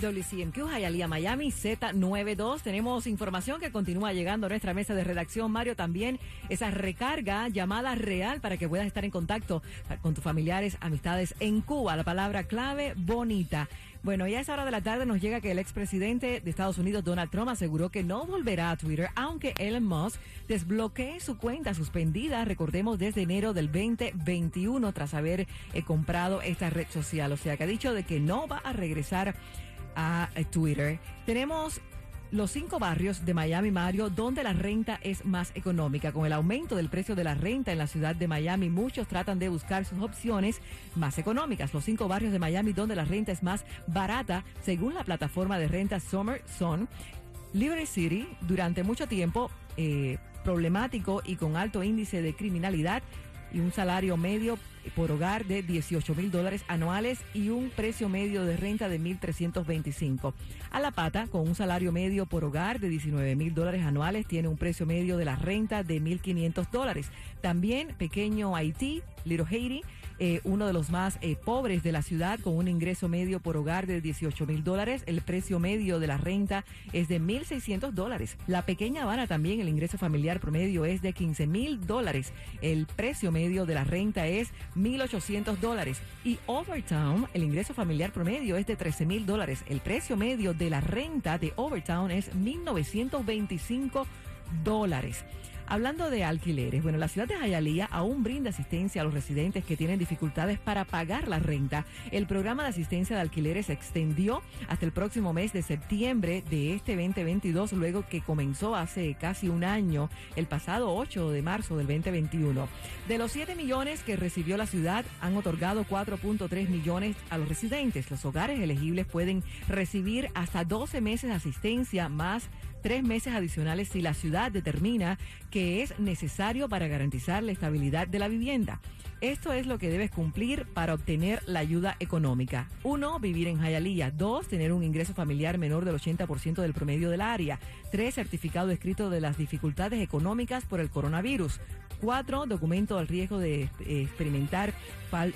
WCMQ, Hialeah, Miami, Z92. Tenemos información que continúa llegando a nuestra mesa de redacción. Mario, también esa recarga, llamada real para que puedas estar en contacto con tus familiares, amistades en Cuba. La palabra clave, bonita. Bueno, ya a esa hora de la tarde nos llega que el expresidente de Estados Unidos, Donald Trump, aseguró que no volverá a Twitter, aunque Elon Musk desbloquee su cuenta suspendida, recordemos, desde enero del 2021, tras haber eh, comprado esta red social. O sea, que ha dicho de que no va a regresar a Twitter. Tenemos los cinco barrios de Miami, Mario, donde la renta es más económica. Con el aumento del precio de la renta en la ciudad de Miami, muchos tratan de buscar sus opciones más económicas. Los cinco barrios de Miami donde la renta es más barata, según la plataforma de renta Summer Sun. Liberty City, durante mucho tiempo eh, problemático y con alto índice de criminalidad y un salario medio por hogar de 18 mil dólares anuales y un precio medio de renta de 1.325. A la pata, con un salario medio por hogar de 19 mil dólares anuales, tiene un precio medio de la renta de 1.500 dólares. También pequeño Haití, Little Haiti, eh, uno de los más eh, pobres de la ciudad, con un ingreso medio por hogar de 18 mil dólares. El precio medio de la renta es de 1.600 dólares. La pequeña Habana también, el ingreso familiar promedio es de 15 mil dólares. El precio medio de la renta es 1.800 dólares. Y Overtown, el ingreso familiar promedio es de 13 mil dólares. El precio medio de la renta de Overtown es 1.925 dólares. Hablando de alquileres, bueno, la ciudad de Hialeah aún brinda asistencia a los residentes que tienen dificultades para pagar la renta. El programa de asistencia de alquileres se extendió hasta el próximo mes de septiembre de este 2022, luego que comenzó hace casi un año, el pasado 8 de marzo del 2021. De los 7 millones que recibió la ciudad, han otorgado 4.3 millones a los residentes. Los hogares elegibles pueden recibir hasta 12 meses de asistencia más tres meses adicionales si la ciudad determina que es necesario para garantizar la estabilidad de la vivienda. Esto es lo que debes cumplir para obtener la ayuda económica. Uno, vivir en Hialeah. Dos, tener un ingreso familiar menor del 80% del promedio del área. Tres, certificado escrito de las dificultades económicas por el coronavirus. Cuatro, documento al riesgo de eh, experimentar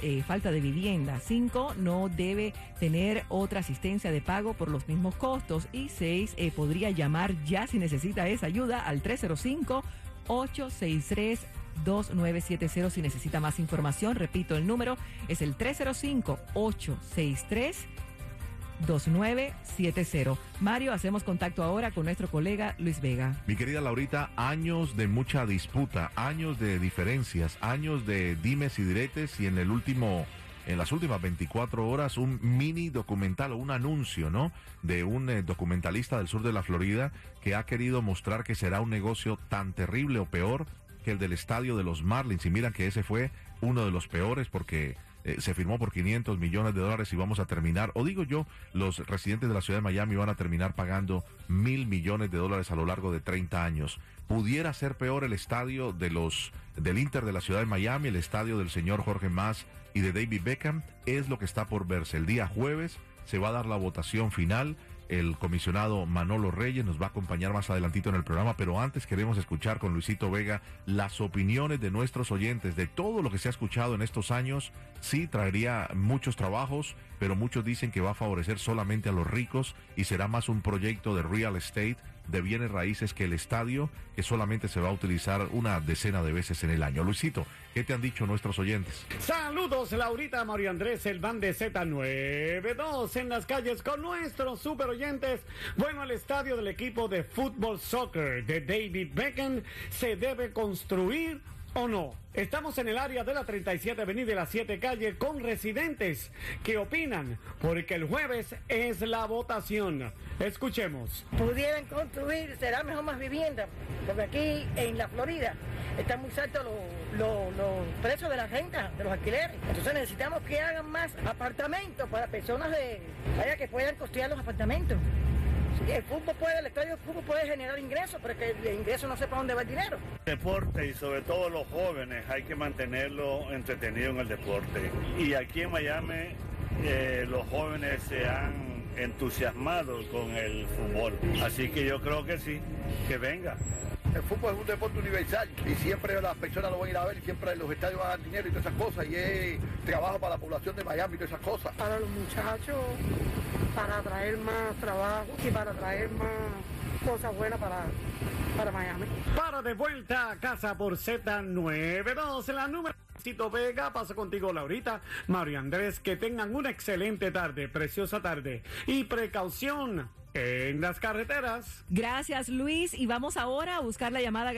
eh, falta de vivienda. Cinco, no debe tener otra asistencia de pago por los mismos costos. Y seis, eh, podría llamar ya si necesita esa ayuda al 305 863 2970 si necesita más información. Repito, el número es el 305 863 2970. Mario, hacemos contacto ahora con nuestro colega Luis Vega. Mi querida Laurita, años de mucha disputa, años de diferencias, años de dimes y diretes y en el último en las últimas 24 horas un mini documental o un anuncio, ¿no? De un eh, documentalista del sur de la Florida que ha querido mostrar que será un negocio tan terrible o peor que el del estadio de los Marlins. Y miran que ese fue uno de los peores porque eh, se firmó por 500 millones de dólares y vamos a terminar, o digo yo, los residentes de la ciudad de Miami van a terminar pagando mil millones de dólares a lo largo de 30 años. Pudiera ser peor el estadio de los del Inter de la ciudad de Miami, el estadio del señor Jorge Mas y de David Beckham, es lo que está por verse. El día jueves se va a dar la votación final el comisionado Manolo Reyes nos va a acompañar más adelantito en el programa, pero antes queremos escuchar con Luisito Vega las opiniones de nuestros oyentes de todo lo que se ha escuchado en estos años. Sí, traería muchos trabajos, pero muchos dicen que va a favorecer solamente a los ricos y será más un proyecto de real estate de bienes raíces que el estadio, que solamente se va a utilizar una decena de veces en el año. Luisito, ¿qué te han dicho nuestros oyentes? Saludos, Laurita, Mario Andrés, el van de Z92 en las calles con nuestros super oyentes. Bueno, el estadio del equipo de fútbol soccer de David Beckham se debe construir o no? Estamos en el área de la 37 Avenida de las 7 Calle con residentes que opinan porque el jueves es la votación. Escuchemos. Pudieran construir, será mejor más vivienda, porque aquí en la Florida están muy altos los, precios de la renta, de los alquileres. Entonces necesitamos que hagan más apartamentos para personas de allá que puedan costear los apartamentos. El fútbol puede, el estadio de fútbol puede generar ingresos, pero que el ingreso no sepa dónde va el dinero. Deporte y sobre todo los jóvenes hay que mantenerlo entretenido en el deporte. Y aquí en Miami eh, los jóvenes se han entusiasmado con el fútbol. Así que yo creo que sí, que venga. El fútbol es un deporte universal y siempre las personas lo van a ir a ver, siempre los estadios van a dar dinero y todas esas cosas y es trabajo para la población de Miami y todas esas cosas. Para los muchachos, para traer más trabajo y para traer más cosas buenas para, para Miami. Para de vuelta a casa por Z92, la número Tito Vega, paso contigo Laurita, Mario Andrés, que tengan una excelente tarde, preciosa tarde y precaución en las carreteras. Gracias, Luis. Y vamos ahora a buscar la llamada.